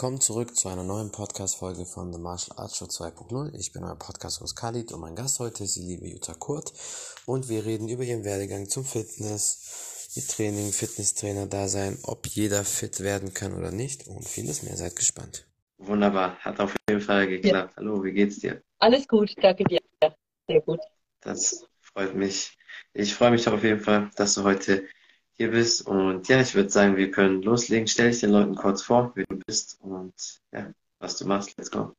Willkommen zurück zu einer neuen Podcast-Folge von The Martial Arts Show 2.0. Ich bin euer Podcast-Host Khalid und mein Gast heute ist die liebe Jutta Kurt und wir reden über ihren Werdegang zum Fitness, ihr Training, Fitnesstrainer-Dasein, ob jeder fit werden kann oder nicht und vieles mehr. Seid gespannt. Wunderbar, hat auf jeden Fall geklappt. Ja. Hallo, wie geht's dir? Alles gut, danke dir. Sehr gut. Das freut mich. Ich freue mich auf jeden Fall, dass du heute hier bist. Und ja, ich würde sagen, wir können loslegen. Stell dich den Leuten kurz vor, wer du bist und ja, was du machst. Let's go.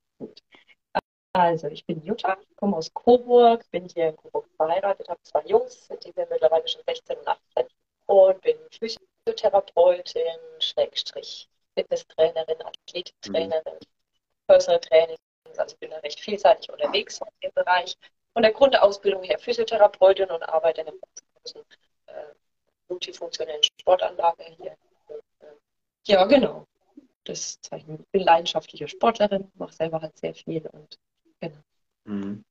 Also, ich bin Jutta, komme aus Coburg, bin hier in Coburg verheiratet, habe zwei Jungs, die sind mittlerweile schon 16 und 18 und bin Physiotherapeutin, Schrägstrich, Fitnesstrainerin, Athletiktrainerin, mhm. Personal Training. Also bin da recht vielseitig unterwegs in dem Bereich. Von der Grundausbildung her Physiotherapeutin und arbeite in einem großen multifunktionellen Sportanlage hier. Ja, genau. Das zeichnet. Ich bin leidenschaftliche Sportlerin, mache selber halt sehr viel und genau. Mhm.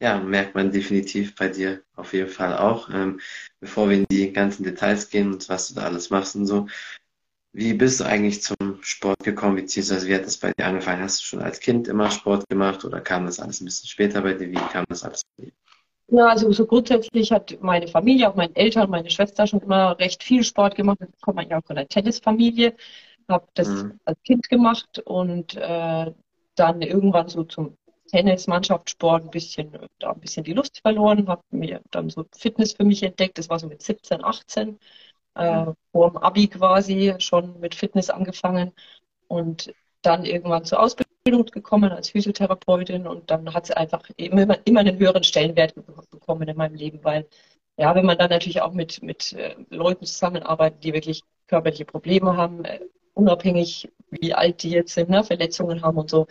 Ja, merkt man definitiv bei dir auf jeden Fall auch. Ähm, bevor wir in die ganzen Details gehen und was du da alles machst und so, wie bist du eigentlich zum Sport gekommen, beziehungsweise wie hat das bei dir angefangen? Hast du schon als Kind immer Sport gemacht oder kam das alles ein bisschen später bei dir? Wie kam das alles bei dir? Ja, also so grundsätzlich hat meine Familie, auch meine Eltern, meine Schwester schon immer recht viel Sport gemacht. Ich komme eigentlich auch von einer Tennisfamilie, habe das mhm. als Kind gemacht und äh, dann irgendwann so zum Tennis, Mannschaftssport ein bisschen, da ein bisschen die Lust verloren, habe mir dann so Fitness für mich entdeckt. Das war so mit 17, 18, äh, mhm. vor dem Abi quasi schon mit Fitness angefangen und dann irgendwann zur Ausbildung gekommen als Physiotherapeutin und dann hat es einfach immer, immer einen höheren Stellenwert bekommen in meinem Leben, weil ja, wenn man dann natürlich auch mit, mit äh, Leuten zusammenarbeitet, die wirklich körperliche Probleme haben, äh, unabhängig wie alt die jetzt sind, ne, Verletzungen haben und so,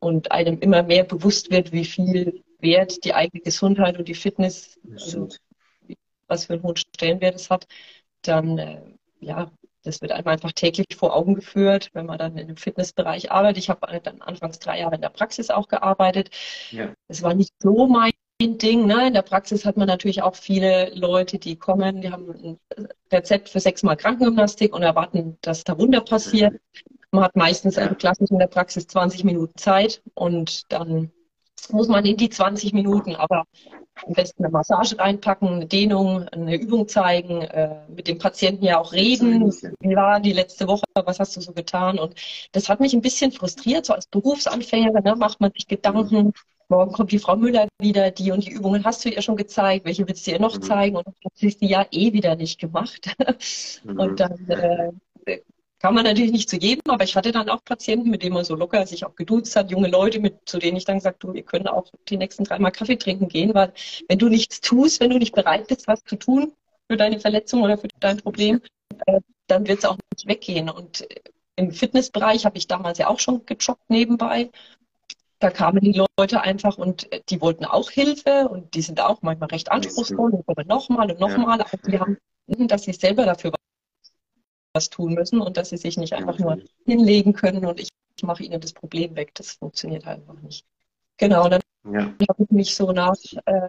und einem immer mehr bewusst wird, wie viel Wert die eigene Gesundheit und die Fitness, also, was für einen hohen Stellenwert es hat, dann äh, ja, das wird einem einfach täglich vor Augen geführt, wenn man dann in dem Fitnessbereich arbeitet. Ich habe dann anfangs drei Jahre in der Praxis auch gearbeitet. Ja. Das war nicht so mein Ding. Ne? In der Praxis hat man natürlich auch viele Leute, die kommen, die haben ein Rezept für sechsmal Krankengymnastik und erwarten, dass da Wunder passiert. Man hat meistens also klassisch in der Praxis 20 Minuten Zeit und dann muss man in die 20 Minuten aber am besten eine Massage reinpacken, eine Dehnung, eine Übung zeigen, äh, mit dem Patienten ja auch reden. Wie war die letzte Woche? Was hast du so getan? Und das hat mich ein bisschen frustriert. So als Berufsanfänger ne, macht man sich Gedanken. Morgen kommt die Frau Müller wieder, die und die Übungen hast du ihr schon gezeigt, welche willst du ihr noch mhm. zeigen? Und dann hat sie ja eh wieder nicht gemacht. Mhm. Und dann äh, kann man natürlich nicht zu jedem, aber ich hatte dann auch Patienten, mit denen man so locker sich auch geduzt hat, junge Leute, mit, zu denen ich dann gesagt habe, wir können auch die nächsten dreimal Kaffee trinken gehen, weil wenn du nichts tust, wenn du nicht bereit bist, was zu tun für deine Verletzung oder für dein Problem, äh, dann wird es auch nicht weggehen. Und im Fitnessbereich habe ich damals ja auch schon gejoggt nebenbei. Da kamen die Leute einfach und die wollten auch Hilfe und die sind auch manchmal recht anspruchsvoll und kommen nochmal und nochmal, ja. aber die haben, dass sie selber dafür was tun müssen und dass sie sich nicht einfach nur hinlegen können und ich mache ihnen das Problem weg. Das funktioniert halt einfach nicht. Genau, dann ja. habe ich mich so nach, äh,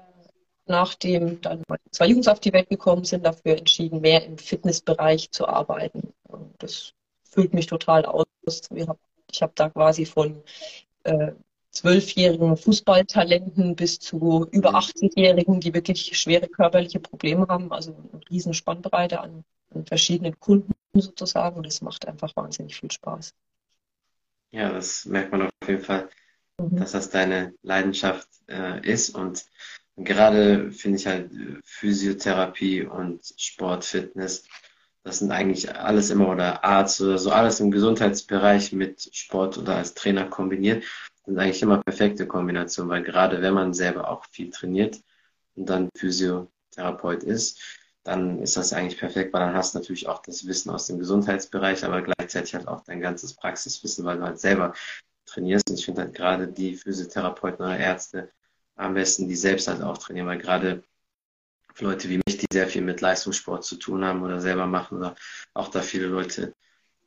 nachdem dann zwei Jungs auf die Welt gekommen sind, dafür entschieden, mehr im Fitnessbereich zu arbeiten. Und das füllt mich total aus. Ich habe da quasi von äh, zwölfjährigen Fußballtalenten bis zu über 80-Jährigen, die wirklich schwere körperliche Probleme haben, also eine riesen Spannbreite an, an verschiedenen Kunden sozusagen. Und es macht einfach wahnsinnig viel Spaß. Ja, das merkt man auf jeden Fall, mhm. dass das deine Leidenschaft äh, ist. Und gerade finde ich halt Physiotherapie und Sport, Fitness, das sind eigentlich alles immer oder Arzt oder so, alles im Gesundheitsbereich mit Sport oder als Trainer kombiniert, sind eigentlich immer perfekte Kombinationen, weil gerade wenn man selber auch viel trainiert und dann Physiotherapeut ist, dann ist das eigentlich perfekt, weil dann hast du natürlich auch das Wissen aus dem Gesundheitsbereich, aber gleichzeitig halt auch dein ganzes Praxiswissen, weil du halt selber trainierst. Und ich finde halt gerade die Physiotherapeuten oder Ärzte am besten, die selbst halt auch trainieren, weil gerade für Leute wie mich, die sehr viel mit Leistungssport zu tun haben oder selber machen oder auch da viele Leute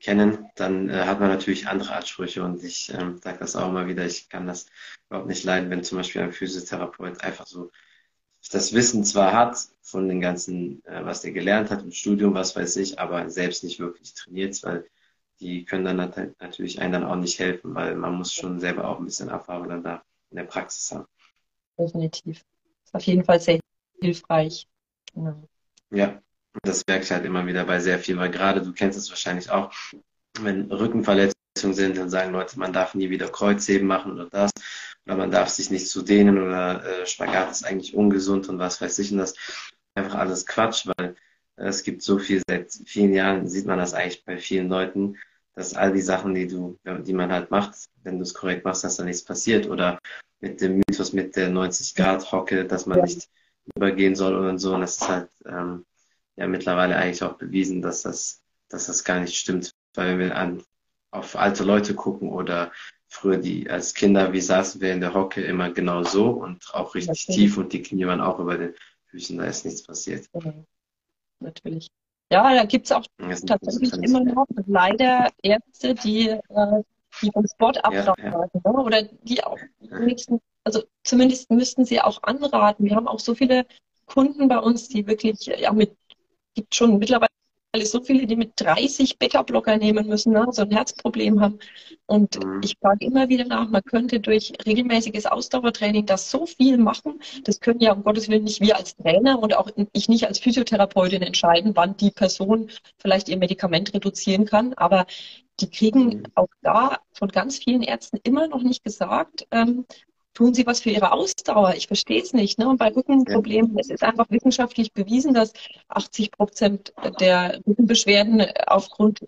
kennen, dann äh, hat man natürlich andere Ansprüche und ich ähm, sage das auch immer wieder, ich kann das überhaupt nicht leiden, wenn zum Beispiel ein Physiotherapeut einfach so das Wissen zwar hat von den ganzen, äh, was der gelernt hat im Studium, was weiß ich, aber selbst nicht wirklich trainiert, weil die können dann natürlich einem dann auch nicht helfen, weil man muss schon selber auch ein bisschen Erfahrung dann da in der Praxis haben. Definitiv. Ist auf jeden Fall sehr hilfreich. Genau. Ja, das merke ich halt immer wieder bei sehr viel, weil gerade du kennst es wahrscheinlich auch, wenn Rückenverletzungen sind, dann sagen Leute, man darf nie wieder Kreuzheben machen oder das, oder man darf sich nicht zu dehnen oder äh, Spagat ist eigentlich ungesund und was weiß ich und das einfach alles Quatsch, weil äh, es gibt so viel, seit vielen Jahren sieht man das eigentlich bei vielen Leuten, dass all die Sachen, die du, die man halt macht, wenn du es korrekt machst, dass da nichts passiert oder mit dem Mythos mit der 90 Grad Hocke, dass man ja. nicht übergehen soll und so. Und das ist halt ähm, ja mittlerweile eigentlich auch bewiesen, dass das, dass das gar nicht stimmt. Weil wenn wir an, auf alte Leute gucken oder früher die als Kinder, wie saßen wir in der Hocke immer genau so und auch richtig Natürlich. tief und die Knie waren auch über den Füßen, da ist nichts passiert. Natürlich. Ja, da gibt es auch tatsächlich immer noch leider Ärzte, die, äh, die vom Sport abraten ja, ja. Ne? oder die auch wenigstens, also zumindest müssten sie auch anraten. Wir haben auch so viele Kunden bei uns, die wirklich ja mit gibt schon mittlerweile so viele, die mit 30 Beta-Blocker nehmen müssen, ne, so ein Herzproblem haben. Und mhm. ich frage immer wieder nach, man könnte durch regelmäßiges Ausdauertraining das so viel machen. Das können ja um Gottes Willen nicht wir als Trainer und auch ich nicht als Physiotherapeutin entscheiden, wann die Person vielleicht ihr Medikament reduzieren kann. Aber die kriegen mhm. auch da von ganz vielen Ärzten immer noch nicht gesagt, ähm, tun Sie was für Ihre Ausdauer? Ich verstehe es nicht. Ne? Und bei Rückenproblemen, ja. es ist einfach wissenschaftlich bewiesen, dass 80 Prozent der Rückenbeschwerden aufgrund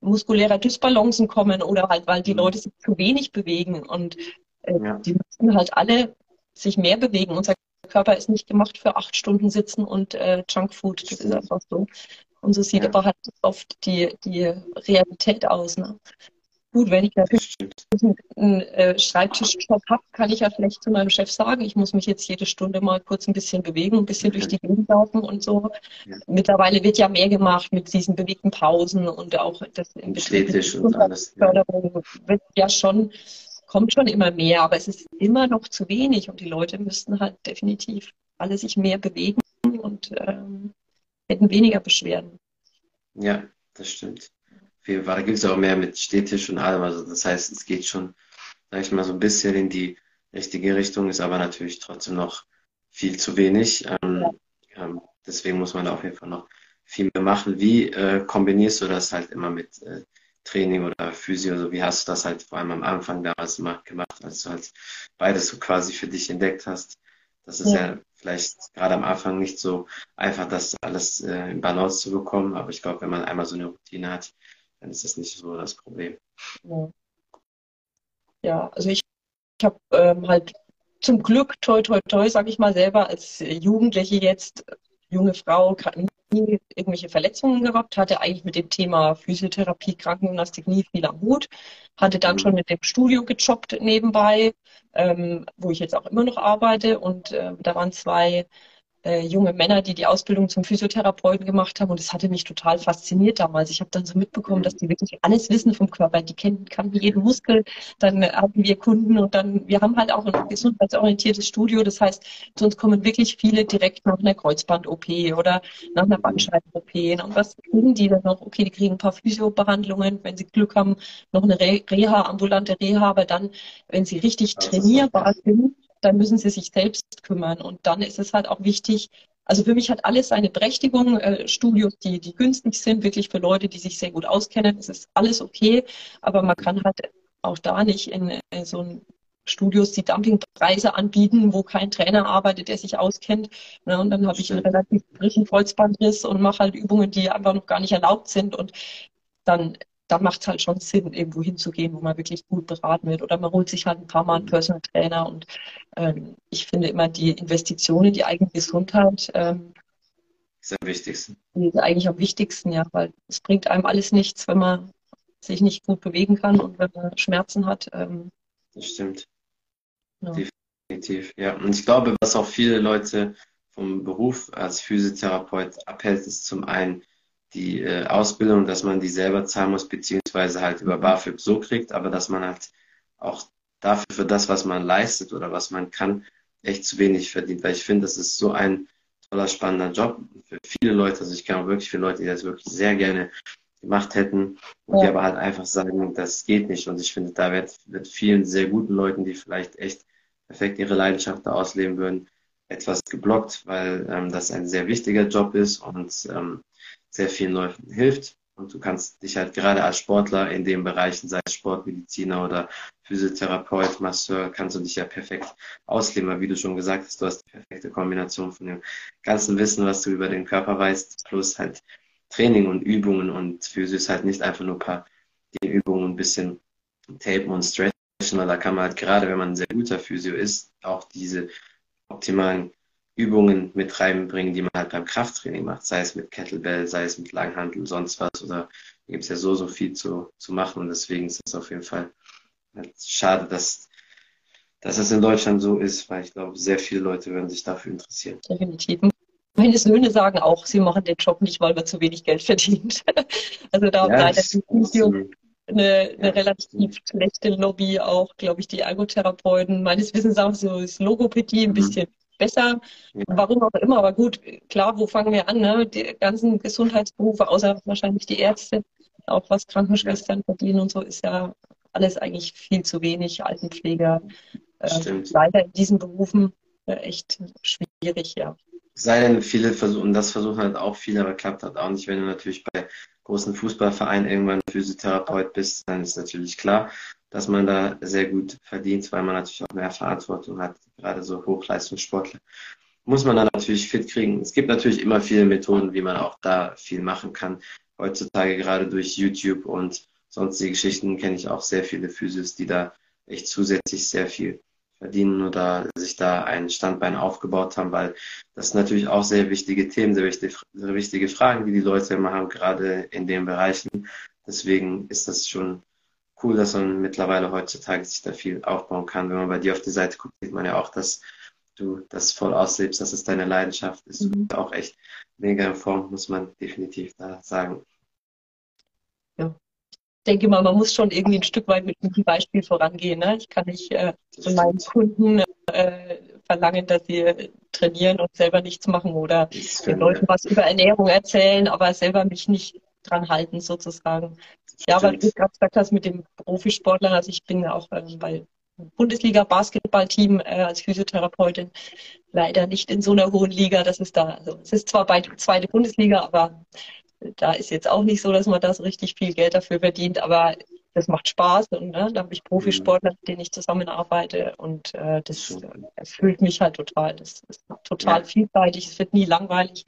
muskulärer Dysbalancen kommen oder halt, weil die mhm. Leute sich zu wenig bewegen. Und äh, ja. die müssen halt alle sich mehr bewegen. Unser Körper ist nicht gemacht für acht Stunden sitzen und äh, Junkfood. Das ist einfach so. Und so sieht ja. aber halt oft die, die Realität aus. Ne? Gut, wenn ich natürlich einen äh, Schreibtischjob habe, kann ich ja vielleicht zu meinem Chef sagen, ich muss mich jetzt jede Stunde mal kurz ein bisschen bewegen, ein bisschen durch die Gegend laufen und so. Ja. Mittlerweile wird ja mehr gemacht mit diesen bewegten Pausen und auch das im Betrieb. und alles. Förderung wird ja schon, kommt schon immer mehr, aber es ist immer noch zu wenig und die Leute müssten halt definitiv alle sich mehr bewegen und ähm, hätten weniger Beschwerden. Ja, das stimmt viel. Da gibt es auch mehr mit Städtisch und allem. Also das heißt, es geht schon, sag ich mal, so ein bisschen in die richtige Richtung, ist aber natürlich trotzdem noch viel zu wenig. Ähm, ähm, deswegen muss man da auf jeden Fall noch viel mehr machen. Wie äh, kombinierst du das halt immer mit äh, Training oder Physio? Also wie hast du das halt vor allem am Anfang damals gemacht, als du halt beides so quasi für dich entdeckt hast? Das ist ja, ja vielleicht gerade am Anfang nicht so einfach, das alles äh, in Balance zu bekommen. Aber ich glaube, wenn man einmal so eine Routine hat, dann ist das nicht so das Problem. Ja, also ich, ich habe ähm, halt zum Glück, toi, toi, toi, sage ich mal selber, als Jugendliche jetzt, junge Frau, nie irgendwelche Verletzungen gehabt, hatte eigentlich mit dem Thema Physiotherapie, Krankengymnastik nie viel am Hut, hatte dann mhm. schon mit dem Studio gejobbt nebenbei, ähm, wo ich jetzt auch immer noch arbeite und äh, da waren zwei äh, junge Männer, die die Ausbildung zum Physiotherapeuten gemacht haben. Und es hatte mich total fasziniert damals. Ich habe dann so mitbekommen, dass die wirklich alles wissen vom Körper. Die kennen, kannten jeden Muskel. Dann hatten wir Kunden und dann, wir haben halt auch ein gesundheitsorientiertes Studio. Das heißt, zu uns kommen wirklich viele direkt nach einer Kreuzband-OP oder nach einer Bandscheiben-OP. Und was kriegen die dann noch? Okay, die kriegen ein paar Physiobehandlungen, wenn sie Glück haben, noch eine Reha, ambulante Reha. Aber dann, wenn sie richtig trainierbar sind, dann müssen sie sich selbst kümmern. Und dann ist es halt auch wichtig, also für mich hat alles seine Berechtigung. Äh, Studios, die, die günstig sind, wirklich für Leute, die sich sehr gut auskennen, es ist alles okay. Aber man kann halt auch da nicht in äh, so ein Studios die Dumpingpreise anbieten, wo kein Trainer arbeitet, der sich auskennt. Ne? Und dann habe ich einen relativ frischen Kreuzbandriss und mache halt Übungen, die einfach noch gar nicht erlaubt sind. Und dann da macht es halt schon Sinn, irgendwo hinzugehen, wo man wirklich gut beraten wird. Oder man holt sich halt ein paar Mal einen mhm. Personal Trainer. Und ähm, ich finde immer die Investition in die eigene Gesundheit ähm, ist am wichtigsten. Ist eigentlich am wichtigsten, ja, weil es bringt einem alles nichts, wenn man sich nicht gut bewegen kann und wenn man Schmerzen hat. Ähm, das stimmt. Ja. Definitiv, ja. Und ich glaube, was auch viele Leute vom Beruf als Physiotherapeut abhält, ist zum einen die äh, Ausbildung, dass man die selber zahlen muss, beziehungsweise halt über BAföG so kriegt, aber dass man halt auch dafür, für das, was man leistet oder was man kann, echt zu wenig verdient. Weil ich finde, das ist so ein toller, spannender Job für viele Leute. Also ich kenne auch wirklich viele Leute, die das wirklich sehr gerne gemacht hätten und ja. die aber halt einfach sagen, das geht nicht. Und ich finde, da wird, wird vielen sehr guten Leuten, die vielleicht echt perfekt ihre Leidenschaft da ausleben würden, etwas geblockt, weil ähm, das ein sehr wichtiger Job ist und ähm, sehr vielen Leuten hilft. Und du kannst dich halt gerade als Sportler in den Bereichen, sei es Sportmediziner oder Physiotherapeut, Masseur, kannst du dich ja perfekt ausleben. Weil wie du schon gesagt hast, du hast die perfekte Kombination von dem ganzen Wissen, was du über den Körper weißt, plus halt Training und Übungen und Physio ist halt nicht einfach nur ein paar die Übungen ein bisschen tapen und stretchen, weil da kann man halt gerade, wenn man ein sehr guter Physio ist, auch diese optimalen Übungen mit reinbringen, die man halt beim Krafttraining macht, sei es mit Kettlebell, sei es mit Langhandel, sonst was. Oder da gibt es ja so, so viel zu, zu machen und deswegen ist es auf jeden Fall halt schade, dass, dass es in Deutschland so ist, weil ich glaube, sehr viele Leute würden sich dafür interessieren. Definitiv. Meine Söhne sagen auch, sie machen den Job nicht, weil man zu wenig Geld verdient. also da ja, leider die Studium eine, eine relativ schlechte Lobby, auch, glaube ich, die Ergotherapeuten. Meines Wissens auch so ist Logopädie ein mhm. bisschen besser. Warum auch immer, aber gut, klar, wo fangen wir an? Ne? Die ganzen Gesundheitsberufe, außer wahrscheinlich die Ärzte, auch was Krankenschwestern verdienen und so, ist ja alles eigentlich viel zu wenig. Altenpfleger, äh, leider in diesen Berufen äh, echt schwierig, ja. Sei denn, viele versuchen, das versuchen halt auch viele, aber klappt halt auch nicht. Wenn du natürlich bei großen Fußballvereinen irgendwann Physiotherapeut bist, dann ist natürlich klar, dass man da sehr gut verdient, weil man natürlich auch mehr Verantwortung hat, gerade so Hochleistungssportler. Muss man dann natürlich fit kriegen. Es gibt natürlich immer viele Methoden, wie man auch da viel machen kann. Heutzutage gerade durch YouTube und sonstige Geschichten kenne ich auch sehr viele Physios, die da echt zusätzlich sehr viel verdienen oder sich da ein Standbein aufgebaut haben, weil das sind natürlich auch sehr wichtige Themen, sehr wichtige, sehr wichtige Fragen, die die Leute immer haben, gerade in den Bereichen. Deswegen ist das schon cool, dass man mittlerweile heutzutage sich da viel aufbauen kann. Wenn man bei dir auf die Seite guckt, sieht man ja auch, dass du das voll auslebst, dass es deine Leidenschaft ist. Mhm. Auch echt mega in Form, muss man definitiv da sagen. Ja. Ich denke mal, man muss schon irgendwie ein Stück weit mit einem Beispiel vorangehen. Ne? Ich kann nicht äh, von meinen Kunden äh, verlangen, dass sie trainieren und selber nichts machen oder den Leuten was über Ernährung erzählen, aber selber mich nicht dran halten sozusagen. Ja, weil du gerade gesagt hast mit dem Profisportler, also ich bin ja auch ähm, bei Bundesliga-Basketballteam äh, als Physiotherapeutin leider nicht in so einer hohen Liga. Das ist da, also es ist zwar bei zweite Bundesliga, aber da ist jetzt auch nicht so, dass man da so richtig viel Geld dafür verdient, aber das macht Spaß und ne, da habe ich Profisportler, mit denen ich zusammenarbeite und äh, das erfüllt mich halt total. Das ist total ja. vielseitig, es wird nie langweilig.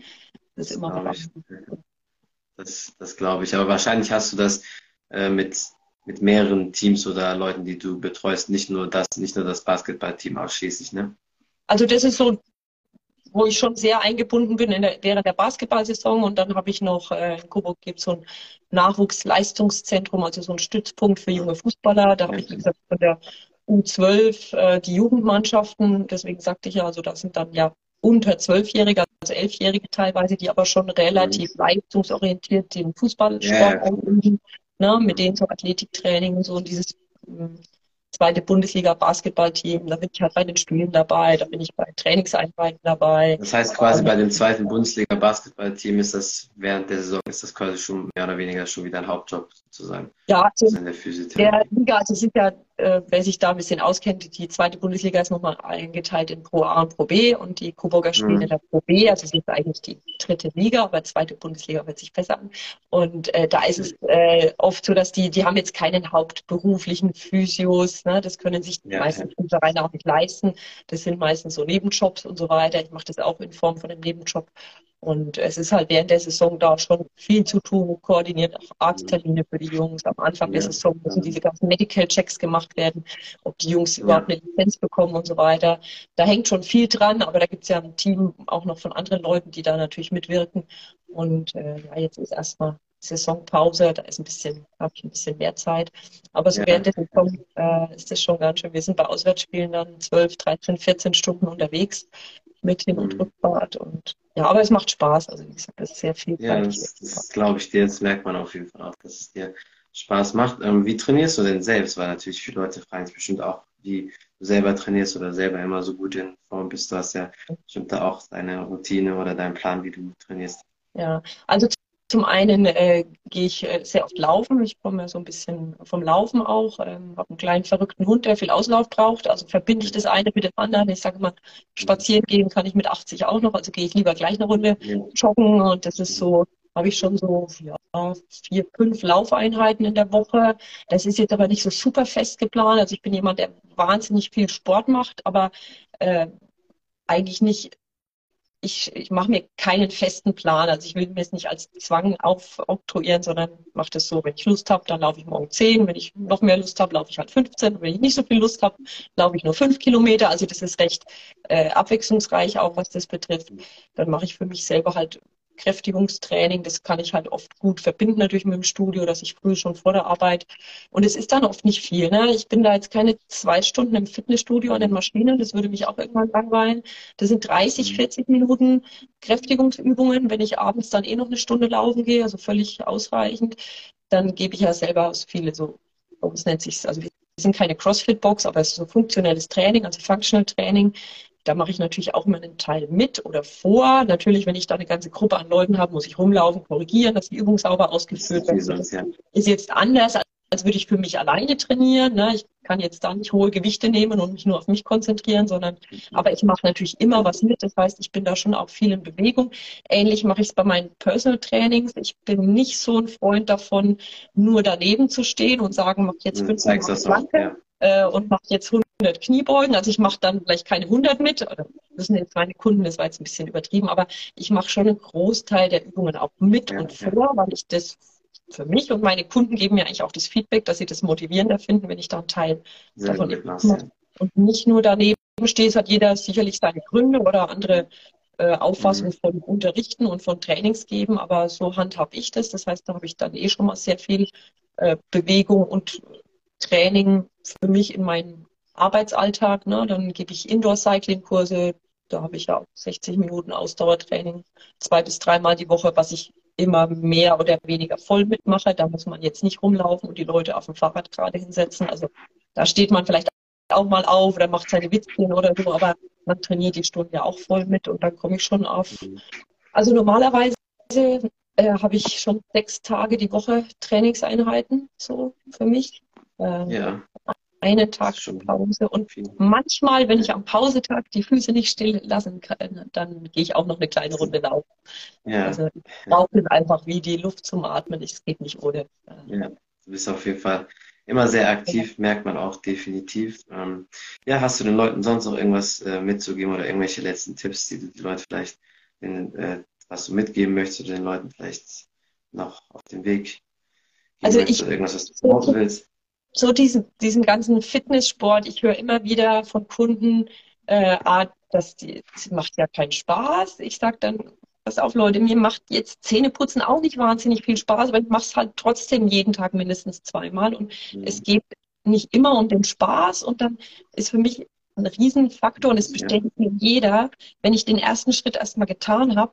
Das ist immer was. Das, das glaube ich. Aber wahrscheinlich hast du das äh, mit, mit mehreren Teams oder Leuten, die du betreust, nicht nur das, nicht nur das Basketballteam ausschließlich, ne? Also das ist so, wo ich schon sehr eingebunden bin in der, während der Basketballsaison und dann habe ich noch äh, in Coburg gibt so ein Nachwuchsleistungszentrum, also so ein Stützpunkt für junge Fußballer. Da habe ich, gesagt, von der U12 äh, die Jugendmannschaften, deswegen sagte ich ja, also das sind dann ja unter Zwölfjährige, also Elfjährige teilweise, die aber schon relativ mhm. leistungsorientiert den Fußballsport yeah. ausüben, ne, mit denen so Athletiktraining und so und dieses ähm, zweite Bundesliga-Basketballteam, da bin ich halt bei den Spielen dabei, da bin ich bei Trainingseinheiten dabei. Das heißt quasi bei dem zweiten Bundesliga-Basketballteam ist das während der Saison ist das quasi schon mehr oder weniger schon wieder ein Hauptjob sozusagen. Ja, also in der, der Liga, also sind ja äh, wer sich da ein bisschen auskennt, die zweite Bundesliga ist nochmal eingeteilt in Pro A und Pro B und die Coburger spielen mhm. in der Pro B, also es ist eigentlich die dritte Liga, aber zweite Bundesliga wird sich besser an. Und äh, da ist es äh, oft so, dass die, die haben jetzt keinen hauptberuflichen Physios, ne? das können sich die ja, meisten ja. Vereine auch nicht leisten. Das sind meistens so Nebenjobs und so weiter. Ich mache das auch in Form von einem Nebenjob. Und es ist halt während der Saison da schon viel zu tun, koordiniert auch Arzttermine für die Jungs. Am Anfang ja. der Saison müssen diese ganzen Medical Checks gemacht werden, ob die Jungs ja. überhaupt eine Lizenz bekommen und so weiter. Da hängt schon viel dran, aber da gibt es ja ein Team auch noch von anderen Leuten, die da natürlich mitwirken. Und äh, ja, jetzt ist erstmal Saisonpause, da ist ein bisschen, habe ich ein bisschen mehr Zeit. Aber so ja. während der Saison äh, ist das schon ganz schön. Wir sind bei Auswärtsspielen dann 12, 13, 14 Stunden unterwegs mit Hin- und mhm. Rückfahrt und ja, aber es macht Spaß. Also wie gesagt, es ist sehr viel Ja, das, das glaube ich dir. Das merkt man auf jeden Fall auch, dass es dir Spaß macht. Ähm, wie trainierst du denn selbst? Weil natürlich viele Leute fragen es bestimmt auch, wie du selber trainierst oder selber immer so gut in Form bist. Du hast ja bestimmt da auch deine Routine oder deinen Plan, wie du trainierst. Ja, also Zum einen äh, gehe ich äh, sehr oft laufen. Ich komme so ein bisschen vom Laufen auch. Ähm, habe einen kleinen verrückten Hund, der viel Auslauf braucht. Also verbinde ich das eine mit dem anderen. Ich sage mal, spazieren gehen kann ich mit 80 auch noch. Also gehe ich lieber gleich eine Runde joggen. Und das ist so, habe ich schon so ja, vier, fünf Laufeinheiten in der Woche. Das ist jetzt aber nicht so super fest geplant. Also ich bin jemand, der wahnsinnig viel Sport macht, aber äh, eigentlich nicht ich, ich mache mir keinen festen Plan. Also ich will mir es nicht als Zwang aufoktroyieren, sondern mache das so, wenn ich Lust habe, dann laufe ich morgen 10. Wenn ich noch mehr Lust habe, laufe ich halt 15. Und wenn ich nicht so viel Lust habe, laufe ich nur 5 Kilometer. Also das ist recht äh, abwechslungsreich auch, was das betrifft. Dann mache ich für mich selber halt Kräftigungstraining. Das kann ich halt oft gut verbinden natürlich mit dem Studio, dass ich früh schon vor der Arbeit. Und es ist dann oft nicht viel. Ne? Ich bin da jetzt keine zwei Stunden im Fitnessstudio an den Maschinen. Das würde mich auch irgendwann langweilen. Das sind 30, 40 mhm. Minuten Kräftigungsübungen. Wenn ich abends dann eh noch eine Stunde laufen gehe, also völlig ausreichend, dann gebe ich ja selber aus viele so, was nennt sich also wir sind keine CrossFit-Box, aber es ist so funktionelles Training, also Functional Training. Da mache ich natürlich auch immer einen Teil mit oder vor. Natürlich, wenn ich da eine ganze Gruppe an Leuten habe, muss ich rumlaufen, korrigieren, dass die Übung sauber ausgeführt wird. Ist, ja. ist jetzt anders, als würde ich für mich alleine trainieren. Ne? Ich kann jetzt da nicht hohe Gewichte nehmen und mich nur auf mich konzentrieren, sondern, mhm. aber ich mache natürlich immer was mit. Das heißt, ich bin da schon auch viel in Bewegung. Ähnlich mache ich es bei meinen Personal Trainings. Ich bin nicht so ein Freund davon, nur daneben zu stehen und sagen, mach jetzt fünf Minuten ja. äh, und mach jetzt 100 100 Kniebeugen. Also ich mache dann vielleicht keine 100 mit. Oder müssen jetzt meine Kunden, das war jetzt ein bisschen übertrieben, aber ich mache schon einen Großteil der Übungen auch mit ja, und vor, weil ich das für mich und meine Kunden geben mir eigentlich auch das Feedback, dass sie das motivierender finden, wenn ich da einen Teil Sehr davon mache. Und nicht nur daneben stehe, es hat jeder sicherlich seine Gründe oder andere äh, Auffassung mhm. von Unterrichten und von Trainings geben, aber so handhab ich das. Das heißt, da habe ich dann eh schon mal sehr viel äh, Bewegung und Training für mich in meinen Arbeitsalltag. Ne? Dann gebe ich Indoor-Cycling-Kurse. Da habe ich ja auch 60 Minuten Ausdauertraining, zwei bis dreimal die Woche, was ich immer mehr oder weniger voll mitmache. Da muss man jetzt nicht rumlaufen und die Leute auf dem Fahrrad gerade hinsetzen. Also da steht man vielleicht auch mal auf oder macht seine Witzchen oder so, aber man trainiert die Stunde ja auch voll mit und dann komme ich schon auf. Also normalerweise äh, habe ich schon sechs Tage die Woche Trainingseinheiten so für mich. Ähm, ja einen Tag Pause. Und manchmal, wenn ich am Pausetag die Füße nicht still lassen kann, dann gehe ich auch noch eine kleine Runde laufen. Ja. Also Laufen ist einfach wie die Luft zum Atmen. Es geht nicht ohne. Ja, du bist auf jeden Fall immer sehr aktiv, merkt man auch definitiv. Ähm, ja, hast du den Leuten sonst noch irgendwas äh, mitzugeben oder irgendwelche letzten Tipps, die die Leute vielleicht, in, äh, was du mitgeben möchtest oder den Leuten vielleicht noch auf den Weg geben also ich, irgendwas, was du promoten willst? So diesen, diesen ganzen Fitnesssport, ich höre immer wieder von Kunden, äh, ah, das, das macht ja keinen Spaß. Ich sage dann, pass auf Leute, mir macht jetzt Zähneputzen auch nicht wahnsinnig viel Spaß, aber ich mache es halt trotzdem jeden Tag mindestens zweimal und mhm. es geht nicht immer um den Spaß und dann ist für mich ein Riesenfaktor und es bestätigt mir jeder, wenn ich den ersten Schritt erstmal getan habe,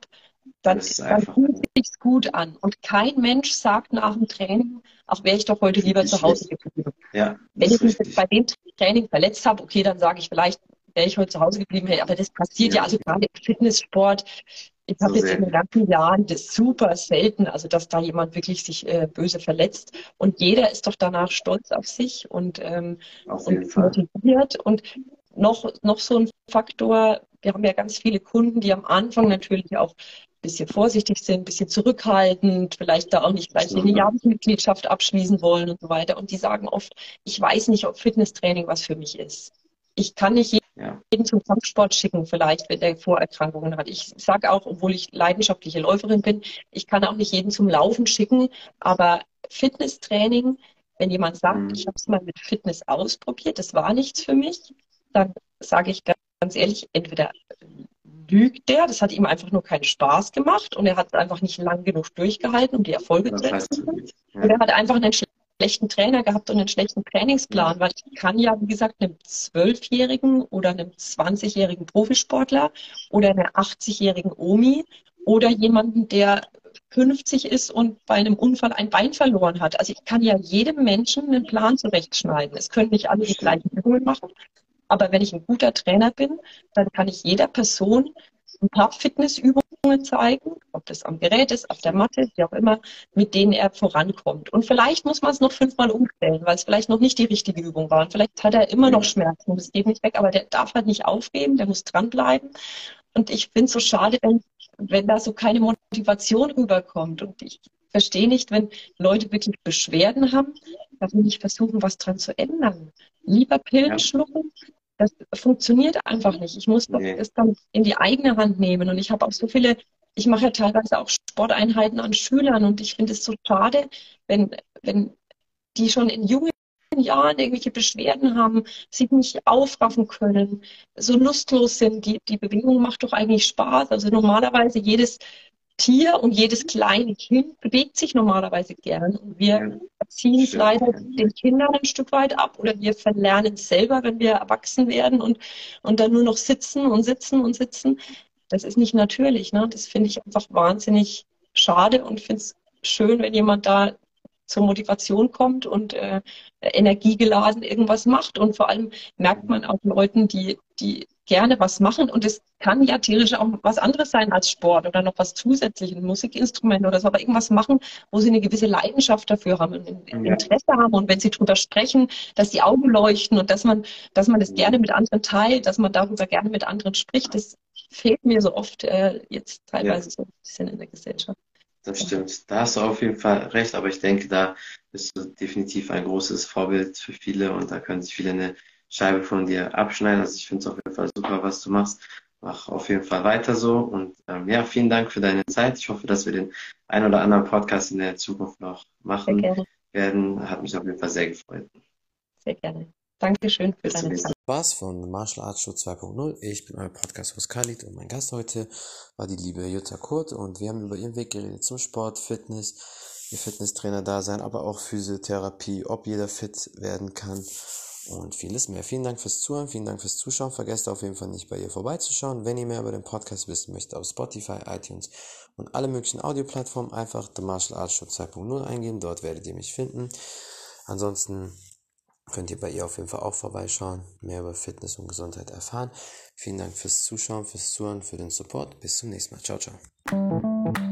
dann, dann fühlt sich gut an. Und kein Mensch sagt nach dem Training, ach, wäre ich doch heute lieber zu Hause geblieben. Ja, Wenn ich mich jetzt bei dem Training verletzt habe, okay, dann sage ich vielleicht, wäre ich heute zu Hause geblieben. Hey, aber das passiert ja, ja also gerade im Fitnesssport. Ich habe so jetzt in den ganzen Jahren das super selten, also dass da jemand wirklich sich äh, böse verletzt. Und jeder ist doch danach stolz auf sich und, ähm, und motiviert. Und noch, noch so ein Faktor, wir haben ja ganz viele Kunden, die am Anfang natürlich auch bisschen vorsichtig sind, ein bisschen zurückhaltend, vielleicht da auch nicht gleich eine Jahresmitgliedschaft abschließen wollen und so weiter. Und die sagen oft, ich weiß nicht, ob Fitnesstraining was für mich ist. Ich kann nicht jeden ja. zum Kampfsport schicken, vielleicht, wenn der Vorerkrankungen hat. Ich sage auch, obwohl ich leidenschaftliche Läuferin bin, ich kann auch nicht jeden zum Laufen schicken, aber Fitnesstraining, wenn jemand sagt, mhm. ich habe es mal mit Fitness ausprobiert, das war nichts für mich, dann sage ich ganz ehrlich, entweder lügt der, das hat ihm einfach nur keinen Spaß gemacht und er hat einfach nicht lang genug durchgehalten, um die Erfolge zu erzielen. Ja. Und er hat einfach einen schlechten Trainer gehabt und einen schlechten Trainingsplan, ja. weil ich kann ja, wie gesagt, einem Zwölfjährigen oder einem 20-jährigen Profisportler oder einer 80-jährigen Omi oder jemanden, der 50 ist und bei einem Unfall ein Bein verloren hat. Also ich kann ja jedem Menschen einen Plan zurechtschneiden. Es können nicht alle die gleichen Übungen machen, aber wenn ich ein guter Trainer bin, dann kann ich jeder Person ein paar Fitnessübungen Übungen zeigen, ob das am Gerät ist, auf der Matte, wie auch immer, mit denen er vorankommt. Und vielleicht muss man es noch fünfmal umstellen, weil es vielleicht noch nicht die richtige Übung war. Und vielleicht hat er immer noch Schmerzen, das geht nicht weg, aber der darf halt nicht aufgeben, der muss dranbleiben. Und ich finde es so schade, wenn, wenn da so keine Motivation rüberkommt. Und ich verstehe nicht, wenn Leute wirklich Beschwerden haben, dass wir nicht versuchen, was dran zu ändern. Lieber Pillen ja. schlucken, das funktioniert einfach nicht. Ich muss nee. das dann in die eigene Hand nehmen. Und ich habe auch so viele, ich mache ja teilweise auch Sporteinheiten an Schülern und ich finde es so schade, wenn, wenn die schon in jungen Jahren irgendwelche Beschwerden haben, sich nicht aufraffen können, so lustlos sind. Die, die Bewegung macht doch eigentlich Spaß. Also normalerweise jedes Tier und jedes kleine Kind bewegt sich normalerweise gern. Und wir ziehen es leider den Kindern ein Stück weit ab oder wir verlernen es selber, wenn wir erwachsen werden und, und dann nur noch sitzen und sitzen und sitzen. Das ist nicht natürlich. Ne? Das finde ich einfach wahnsinnig schade und finde es schön, wenn jemand da zur Motivation kommt und äh, energiegeladen irgendwas macht. Und vor allem merkt man auch Leuten, die, die gerne was machen und es kann ja theoretisch auch was anderes sein als Sport oder noch was zusätzliches, ein Musikinstrument oder so, aber irgendwas machen, wo sie eine gewisse Leidenschaft dafür haben, ein, ein Interesse haben und wenn sie drüber sprechen, dass die Augen leuchten und dass man, dass man das gerne mit anderen teilt, dass man darüber gerne mit anderen spricht, das fehlt mir so oft äh, jetzt teilweise ja. so ein bisschen in der Gesellschaft. Das stimmt. Da hast du auf jeden Fall recht, aber ich denke, da bist du definitiv ein großes Vorbild für viele und da können sich viele eine Scheibe von dir abschneiden. Also ich finde es auf jeden Fall super, was du machst. Mach auf jeden Fall weiter so. Und ähm, ja, vielen Dank für deine Zeit. Ich hoffe, dass wir den ein oder anderen Podcast in der Zukunft noch machen werden. Hat mich auf jeden Fall sehr gefreut. Sehr gerne. Dankeschön für Bis deine Zeit. Spaß von Martial Arts Show 2.0. Ich bin euer Podcast-Host Khalid und mein Gast heute war die liebe Jutta Kurt und wir haben über ihren Weg geredet zum Sport, Fitness, ihr Fitnesstrainer da sein, aber auch Physiotherapie, ob jeder fit werden kann und vieles mehr. Vielen Dank fürs Zuhören, vielen Dank fürs Zuschauen. Vergesst auf jeden Fall nicht bei ihr vorbeizuschauen. Wenn ihr mehr über den Podcast wissen möchtet, auf Spotify, iTunes und alle möglichen Audioplattformen einfach The Martial Arts Show 2.0 eingeben. Dort werdet ihr mich finden. Ansonsten könnt ihr bei ihr auf jeden Fall auch vorbeischauen, mehr über Fitness und Gesundheit erfahren. Vielen Dank fürs Zuschauen, fürs Zuhören, für den Support. Bis zum nächsten Mal. Ciao, ciao.